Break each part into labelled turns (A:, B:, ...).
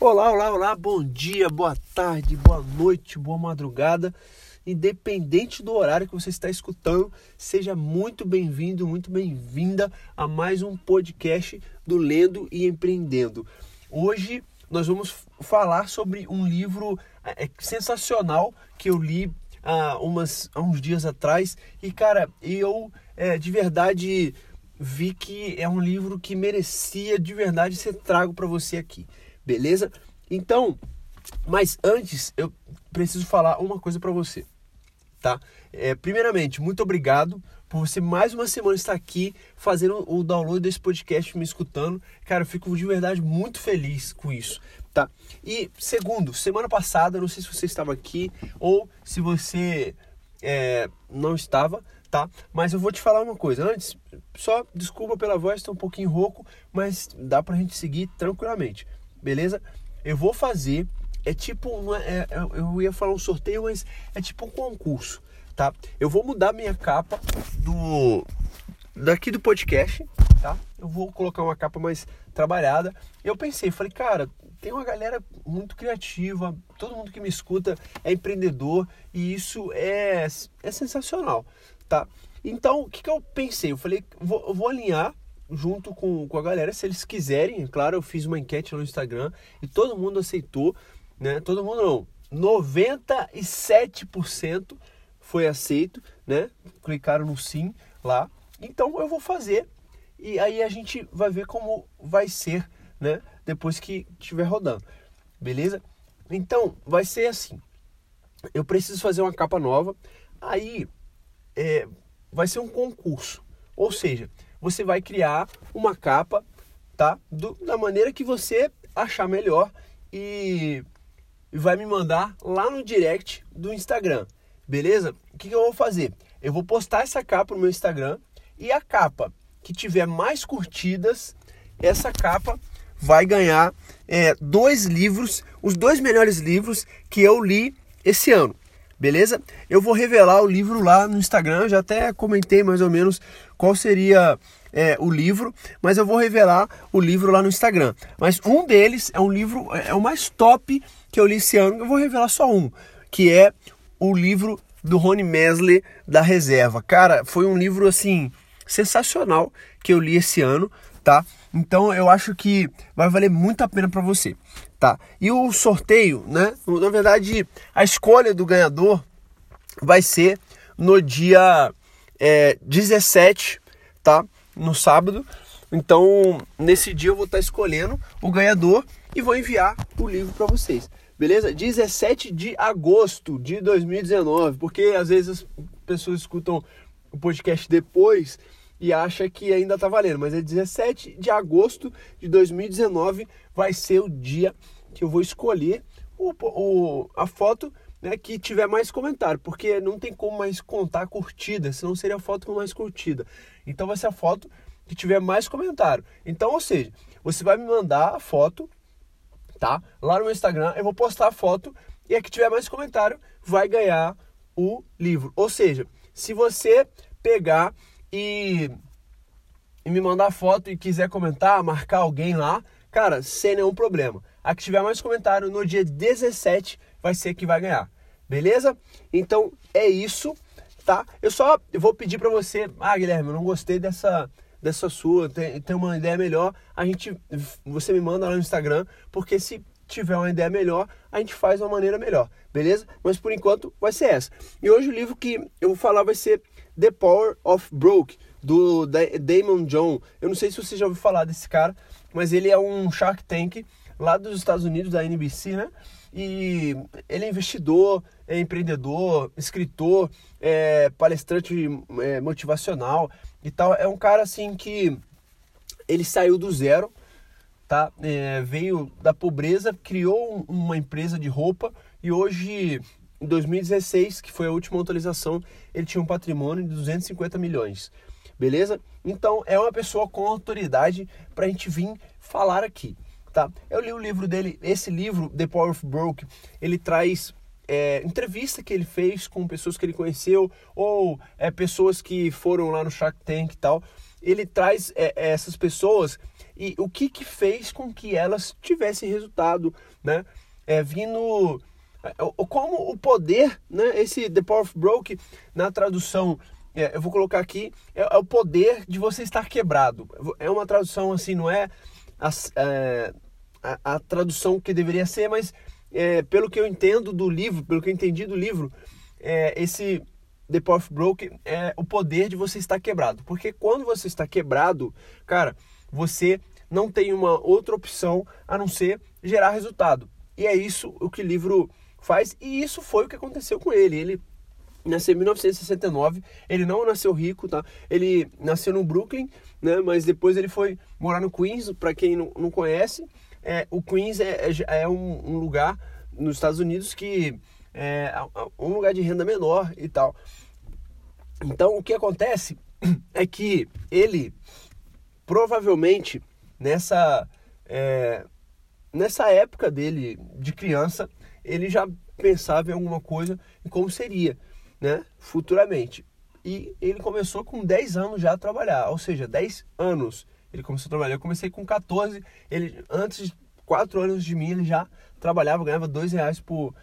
A: Olá, olá, olá, bom dia, boa tarde, boa noite, boa madrugada. Independente do horário que você está escutando, seja muito bem-vindo, muito bem-vinda a mais um podcast do Lendo e Empreendendo. Hoje nós vamos falar sobre um livro é, sensacional que eu li há, umas, há uns dias atrás e, cara, eu é, de verdade vi que é um livro que merecia de verdade ser trago para você aqui beleza? Então, mas antes eu preciso falar uma coisa para você, tá? É, primeiramente, muito obrigado por você mais uma semana estar aqui fazendo o download desse podcast, me escutando. Cara, eu fico de verdade muito feliz com isso, tá? E segundo, semana passada, não sei se você estava aqui ou se você é, não estava, tá? Mas eu vou te falar uma coisa. Antes, só desculpa pela voz, estou um pouquinho rouco, mas dá pra gente seguir tranquilamente beleza? Eu vou fazer, é tipo, é, é, eu ia falar um sorteio, mas é tipo um concurso, tá? Eu vou mudar minha capa do daqui do podcast, tá? Eu vou colocar uma capa mais trabalhada. Eu pensei, falei, cara, tem uma galera muito criativa, todo mundo que me escuta é empreendedor e isso é, é sensacional, tá? Então, o que, que eu pensei? Eu falei, vou, vou alinhar junto com, com a galera, se eles quiserem. Claro, eu fiz uma enquete no Instagram e todo mundo aceitou, né? Todo mundo não, 97% foi aceito, né? Clicaram no sim lá. Então eu vou fazer e aí a gente vai ver como vai ser, né? Depois que estiver rodando, beleza? Então vai ser assim. Eu preciso fazer uma capa nova. Aí é, vai ser um concurso, ou seja, você vai criar uma capa, tá? Do, da maneira que você achar melhor e vai me mandar lá no direct do Instagram, beleza? O que, que eu vou fazer? Eu vou postar essa capa no meu Instagram e a capa que tiver mais curtidas, essa capa vai ganhar é, dois livros, os dois melhores livros que eu li esse ano beleza? Eu vou revelar o livro lá no Instagram, já até comentei mais ou menos qual seria é, o livro, mas eu vou revelar o livro lá no Instagram. Mas um deles é um livro, é o mais top que eu li esse ano, eu vou revelar só um, que é o livro do Rony Mesler da Reserva. Cara, foi um livro assim sensacional que eu li esse ano, tá? Então eu acho que vai valer muito a pena para você tá? E o sorteio, né? Na verdade, a escolha do ganhador vai ser no dia é, 17, tá? No sábado. Então, nesse dia eu vou estar escolhendo o ganhador e vou enviar o livro para vocês. Beleza? 17 de agosto de 2019, porque às vezes as pessoas escutam o podcast depois e acha que ainda tá valendo, mas é 17 de agosto de 2019 vai ser o dia que eu vou escolher o, o, a foto né, que tiver mais comentário, porque não tem como mais contar curtida, senão seria a foto com mais curtida. Então vai ser a foto que tiver mais comentário. Então, ou seja, você vai me mandar a foto, tá? Lá no meu Instagram, eu vou postar a foto e a que tiver mais comentário vai ganhar o livro. Ou seja, se você pegar e, e me mandar foto e quiser comentar, marcar alguém lá, cara, sem nenhum problema. A que tiver mais comentário no dia 17 vai ser que vai ganhar. Beleza? Então é isso, tá? Eu só vou pedir para você, ah, Guilherme, eu não gostei dessa dessa sua, tem, tem uma ideia melhor, a gente você me manda lá no Instagram, porque se tiver uma ideia melhor, a gente faz de uma maneira melhor, beleza? Mas por enquanto vai ser essa. E hoje o livro que eu vou falar vai ser The Power of Broke, do Damon John. Eu não sei se você já ouviu falar desse cara, mas ele é um Shark Tank lá dos Estados Unidos, da NBC, né? E ele é investidor, é empreendedor, escritor, é palestrante é, motivacional e tal. É um cara assim que ele saiu do zero, tá? É, veio da pobreza, criou uma empresa de roupa e hoje, em 2016, que foi a última atualização, ele tinha um patrimônio de 250 milhões. Beleza? Então é uma pessoa com autoridade para a gente vir falar aqui tá? Eu li o livro dele, esse livro, The Power of Broke, ele traz é, entrevista que ele fez com pessoas que ele conheceu ou é, pessoas que foram lá no Shark Tank e tal. Ele traz é, essas pessoas e o que, que fez com que elas tivessem resultado, né? É, vindo é, como o poder, né? Esse The Power of Broke na tradução é, eu vou colocar aqui é, é, o poder de você estar quebrado. É uma tradução assim, não é a, é, a, a tradução que deveria ser, mas é, pelo que eu entendo do livro, pelo que eu entendi do livro, é, esse The Power of Broke é o poder de você estar quebrado. Porque quando você está quebrado, cara, você não tem uma outra opção a não ser gerar resultado. E é isso o que o livro faz, e isso foi o que aconteceu com ele. Ele nasceu em 1969, ele não nasceu rico, tá? Ele nasceu no Brooklyn, né? Mas depois ele foi morar no Queens, para quem não, não conhece. É, o Queens é, é, é um, um, lugar nos Estados Unidos que é um lugar de renda menor e tal. Então o que acontece é que ele provavelmente nessa é, nessa época dele de criança ele já pensava em alguma coisa em como seria, né, futuramente. E ele começou com 10 anos já a trabalhar, ou seja, 10 anos ele começou a trabalhar. Eu comecei com 14, ele antes de 4 anos de mim ele já trabalhava, ganhava 2 reais por,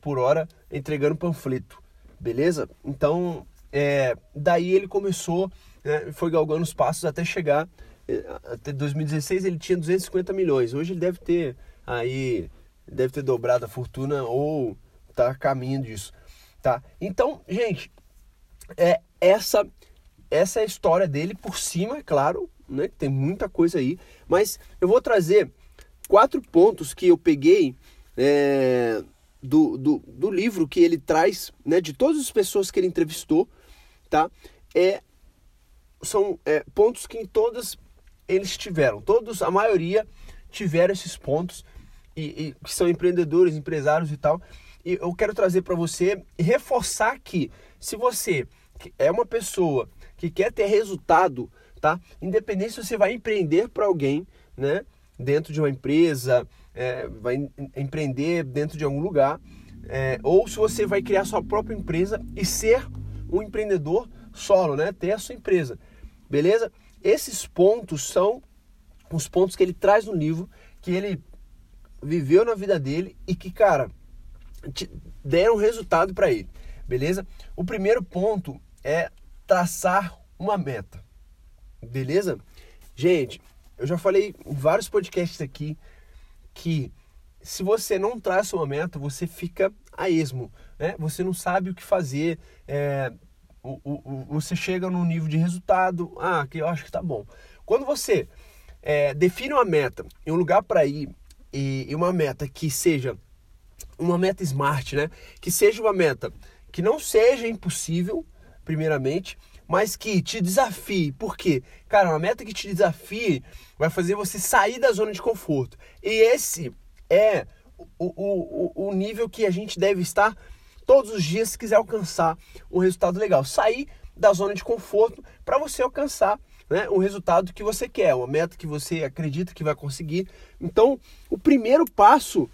A: por hora entregando panfleto, beleza? Então, é, daí ele começou, né, foi galgando os passos até chegar, é, até 2016 ele tinha 250 milhões, hoje ele deve ter aí deve ter dobrado a fortuna ou tá a caminho disso, tá? Então, gente, é essa essa é a história dele por cima, é claro, né? Tem muita coisa aí, mas eu vou trazer quatro pontos que eu peguei é, do, do, do, livro que ele traz, né? De todas as pessoas que ele entrevistou, tá? É são é, pontos que em todas eles tiveram, todos, a maioria tiveram esses pontos e, e que são empreendedores, empresários e tal. E eu quero trazer para você e reforçar que se você é uma pessoa que quer ter resultado, tá? Independente se você vai empreender para alguém, né? Dentro de uma empresa, é, vai empreender dentro de algum lugar, é, ou se você vai criar sua própria empresa e ser um empreendedor solo, né? Ter a sua empresa, beleza? Esses pontos são os pontos que ele traz no livro, que ele viveu na vida dele e que, cara, deram resultado para ele, beleza? O primeiro ponto é traçar uma meta, beleza? Gente, eu já falei em vários podcasts aqui que se você não traça uma meta, você fica a esmo, né? Você não sabe o que fazer, é, o, o, você chega num nível de resultado, ah, que eu acho que tá bom. Quando você é, define uma meta e um lugar para ir e, e uma meta que seja uma meta smart, né? Que seja uma meta que não seja impossível, primeiramente, mas que te desafie. Por quê? Cara, uma meta que te desafie vai fazer você sair da zona de conforto. E esse é o, o, o nível que a gente deve estar todos os dias se quiser alcançar um resultado legal. Sair da zona de conforto para você alcançar né, um resultado que você quer, uma meta que você acredita que vai conseguir. Então, o primeiro passo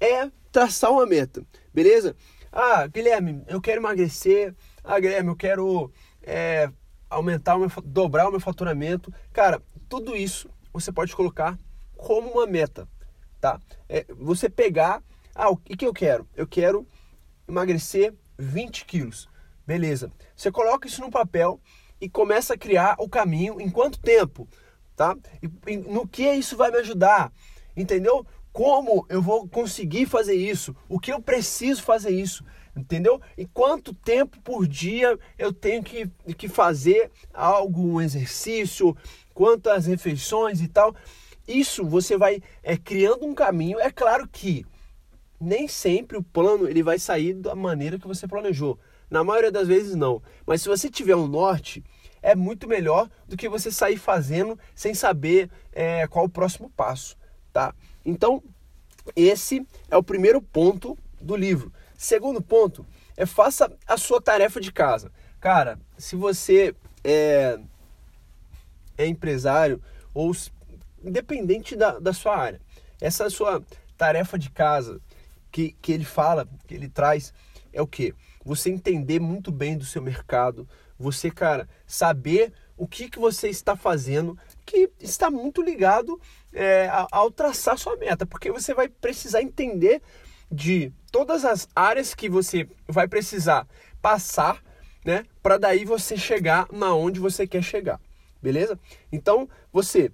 A: é traçar uma meta, beleza? Ah, Guilherme, eu quero emagrecer. Ah, Guilherme, eu quero é, aumentar, meu, dobrar o meu faturamento. Cara, tudo isso você pode colocar como uma meta, tá? É, você pegar, ah, o que, que eu quero? Eu quero emagrecer 20 quilos. Beleza. Você coloca isso no papel e começa a criar o caminho em quanto tempo, tá? E, no que isso vai me ajudar, entendeu? Como eu vou conseguir fazer isso? O que eu preciso fazer isso? Entendeu? E quanto tempo por dia eu tenho que, que fazer algo, um exercício, quantas refeições e tal. Isso você vai é, criando um caminho. É claro que nem sempre o plano ele vai sair da maneira que você planejou. Na maioria das vezes não. Mas se você tiver um norte, é muito melhor do que você sair fazendo sem saber é, qual o próximo passo, tá? Então, esse é o primeiro ponto do livro. Segundo ponto é faça a sua tarefa de casa. Cara, se você é, é empresário ou independente da, da sua área, essa sua tarefa de casa que, que ele fala, que ele traz, é o que? Você entender muito bem do seu mercado, você, cara, saber o que, que você está fazendo que está muito ligado é, ao traçar sua meta, porque você vai precisar entender de todas as áreas que você vai precisar passar, né, para daí você chegar na onde você quer chegar, beleza? Então você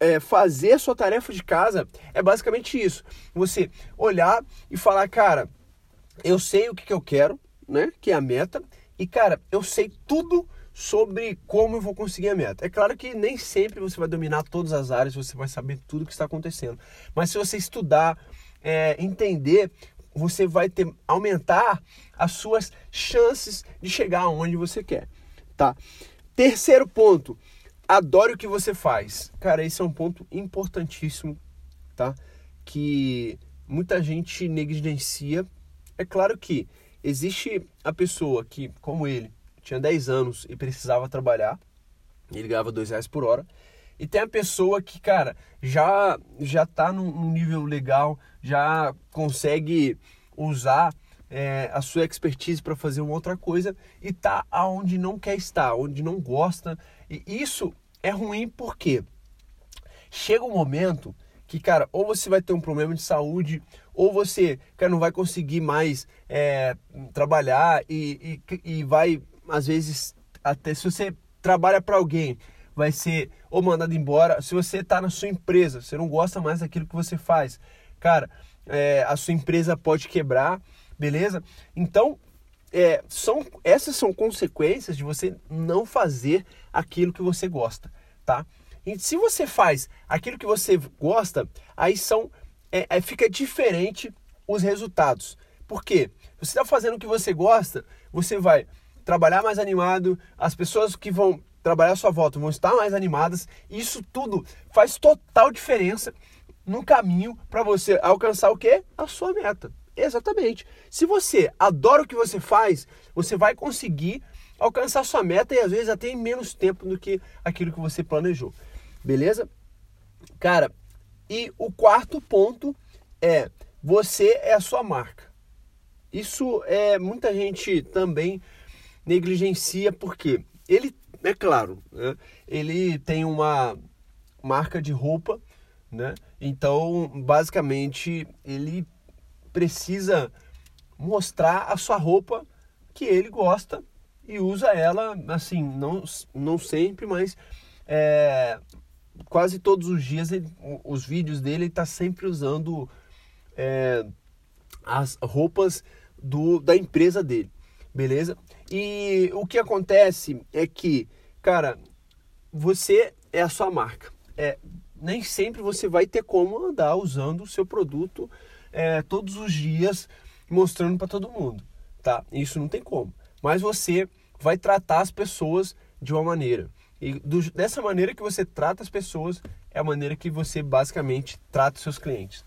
A: é, fazer sua tarefa de casa é basicamente isso. Você olhar e falar, cara, eu sei o que, que eu quero, né? Que é a meta. E, cara, eu sei tudo sobre como eu vou conseguir a meta. É claro que nem sempre você vai dominar todas as áreas, você vai saber tudo o que está acontecendo. Mas se você estudar, é, entender, você vai ter aumentar as suas chances de chegar aonde você quer, tá? Terceiro ponto, Adore o que você faz. Cara, esse é um ponto importantíssimo, tá? Que muita gente negligencia. É claro que existe a pessoa que, como ele, tinha 10 anos e precisava trabalhar, ele ganhava 2 reais por hora. E tem a pessoa que, cara, já, já tá num, nível legal, já consegue usar é, a sua expertise para fazer uma outra coisa e tá aonde não quer estar, onde não gosta. E isso é ruim porque chega um momento que, cara, ou você vai ter um problema de saúde, ou você, cara, não vai conseguir mais é, trabalhar e, e, e vai, às vezes, até se você trabalha para alguém, vai ser ou mandado embora. Se você está na sua empresa, você não gosta mais daquilo que você faz, cara, é, a sua empresa pode quebrar, beleza? Então, é, são, essas são consequências de você não fazer aquilo que você gosta, tá? E se você faz aquilo que você gosta, aí são é, é, fica diferente os resultados. Por quê? Você está fazendo o que você gosta, você vai trabalhar mais animado, as pessoas que vão trabalhar à sua volta vão estar mais animadas. Isso tudo faz total diferença no caminho para você alcançar o quê? A sua meta. Exatamente. Se você adora o que você faz, você vai conseguir alcançar sua meta e às vezes até em menos tempo do que aquilo que você planejou. Beleza? Cara, e o quarto ponto é você é a sua marca. Isso é muita gente também negligencia porque ele é claro, né? ele tem uma marca de roupa, né? Então, basicamente, ele precisa mostrar a sua roupa que ele gosta e usa ela, assim, não, não sempre, mas é, quase todos os dias ele, os vídeos dele está sempre usando é, as roupas do, da empresa dele, beleza? E o que acontece é que, cara, você é a sua marca. É, nem sempre você vai ter como andar usando o seu produto é, todos os dias mostrando para todo mundo, tá? Isso não tem como. Mas você vai tratar as pessoas de uma maneira. E do, dessa maneira que você trata as pessoas é a maneira que você basicamente trata os seus clientes.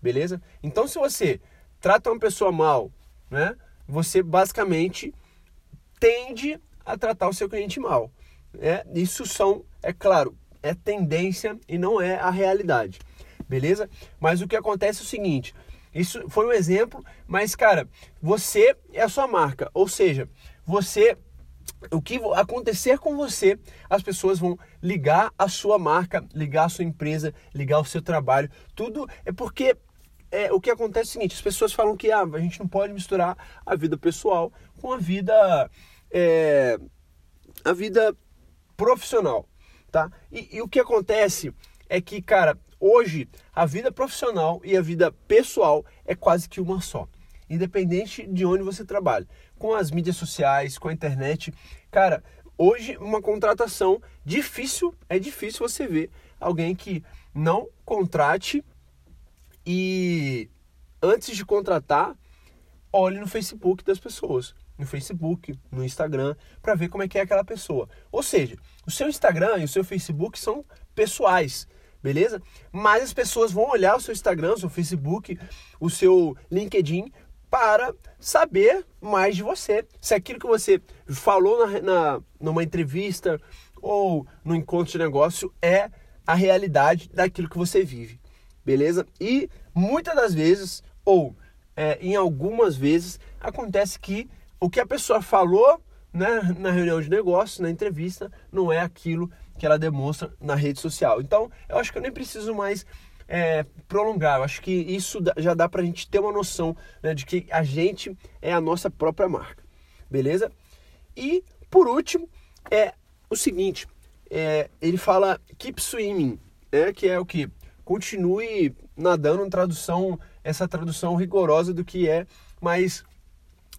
A: Beleza? Então se você trata uma pessoa mal, né? Você basicamente tende a tratar o seu cliente mal. É, isso são, é claro, é tendência e não é a realidade. Beleza? Mas o que acontece é o seguinte, isso foi um exemplo, mas cara, você é a sua marca, ou seja, você o que acontecer com você, as pessoas vão ligar a sua marca, ligar a sua empresa, ligar o seu trabalho. Tudo é porque é, o que acontece é o seguinte: as pessoas falam que ah, a gente não pode misturar a vida pessoal com a vida é, a vida profissional, tá? E, e o que acontece é que, cara, Hoje, a vida profissional e a vida pessoal é quase que uma só, independente de onde você trabalha. Com as mídias sociais, com a internet, cara, hoje uma contratação difícil, é difícil você ver alguém que não contrate e antes de contratar, olhe no Facebook das pessoas, no Facebook, no Instagram, para ver como é que é aquela pessoa. Ou seja, o seu Instagram e o seu Facebook são pessoais beleza? Mas as pessoas vão olhar o seu Instagram, o seu Facebook, o seu LinkedIn para saber mais de você. Se aquilo que você falou na, na, numa entrevista ou no encontro de negócio é a realidade daquilo que você vive, beleza? E muitas das vezes, ou é, em algumas vezes, acontece que o que a pessoa falou né, na reunião de negócio, na entrevista, não é aquilo que ela demonstra na rede social. Então, eu acho que eu nem preciso mais é, prolongar. Eu acho que isso já dá para a gente ter uma noção né, de que a gente é a nossa própria marca. Beleza? E, por último, é o seguinte. É, ele fala keep swimming, né, que é o que? Continue nadando, tradução, essa tradução rigorosa do que é, mas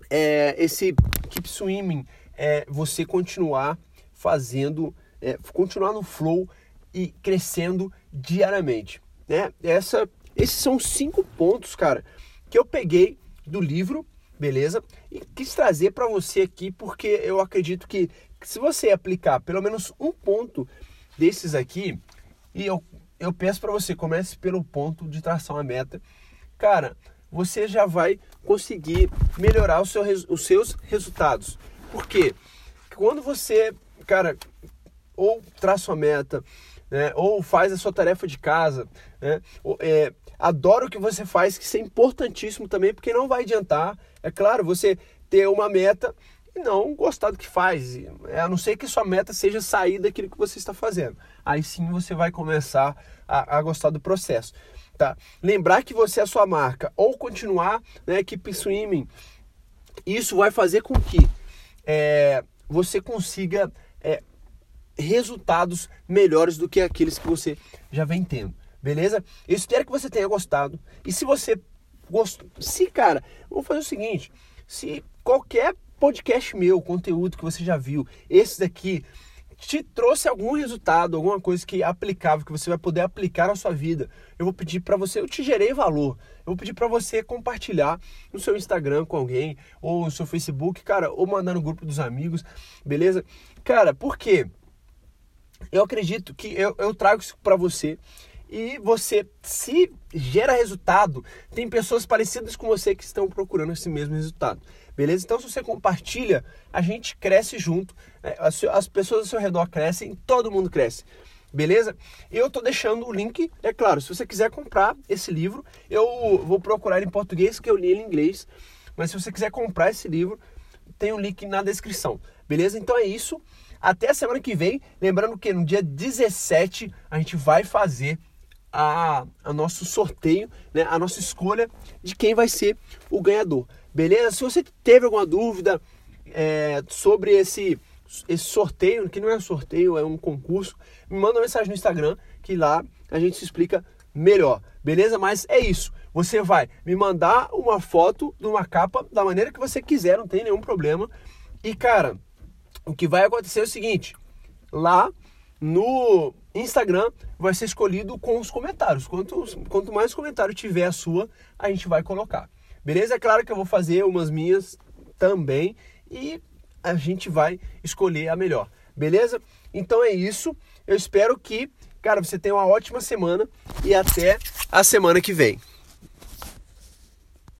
A: é, esse keep swimming é você continuar fazendo, é, continuar no flow e crescendo diariamente. Né? Essa, esses são cinco pontos, cara, que eu peguei do livro, beleza? E quis trazer para você aqui porque eu acredito que, se você aplicar pelo menos um ponto desses aqui, e eu, eu peço para você comece pelo ponto de tração à meta, cara, você já vai conseguir melhorar seu, os seus resultados. Por quê? Quando você, cara, ou traça uma meta, né, ou faz a sua tarefa de casa, né, é, adora o que você faz, que isso é importantíssimo também, porque não vai adiantar, é claro, você ter uma meta e não gostar do que faz, é, a não ser que sua meta seja sair daquilo que você está fazendo. Aí sim você vai começar a, a gostar do processo tá? Lembrar que você é a sua marca ou continuar, né, Keep Swimming, isso vai fazer com que é, você consiga resultados melhores do que aqueles que você já vem tendo, beleza? Eu espero que você tenha gostado. E se você gostou, se cara, vamos fazer o seguinte: se qualquer podcast meu, conteúdo que você já viu, esse daqui te trouxe algum resultado, alguma coisa que é aplicável, que você vai poder aplicar na sua vida, eu vou pedir para você, eu te gerei valor, eu vou pedir para você compartilhar no seu Instagram com alguém, ou no seu Facebook, cara, ou mandar no grupo dos amigos, beleza? Cara, por quê? Eu acredito que eu, eu trago isso para você e você, se gera resultado, tem pessoas parecidas com você que estão procurando esse mesmo resultado. Beleza? Então, se você compartilha, a gente cresce junto, né? as, as pessoas ao seu redor crescem, todo mundo cresce. Beleza? Eu tô deixando o link, é claro, se você quiser comprar esse livro, eu vou procurar em português, que eu li ele em inglês, mas se você quiser comprar esse livro, tem o um link na descrição. Beleza? Então é isso. Até a semana que vem. Lembrando que no dia 17 a gente vai fazer a, a nosso sorteio, né? a nossa escolha de quem vai ser o ganhador. Beleza? Se você teve alguma dúvida é, sobre esse, esse sorteio, que não é um sorteio, é um concurso, me manda uma mensagem no Instagram que lá a gente se explica melhor. Beleza? Mas é isso. Você vai me mandar uma foto de uma capa da maneira que você quiser, não tem nenhum problema. E cara, o que vai acontecer é o seguinte: lá no Instagram vai ser escolhido com os comentários. Quanto, quanto mais comentário tiver a sua, a gente vai colocar. Beleza? É claro que eu vou fazer umas minhas também e a gente vai escolher a melhor. Beleza? Então é isso. Eu espero que, cara, você tenha uma ótima semana e até a semana que vem.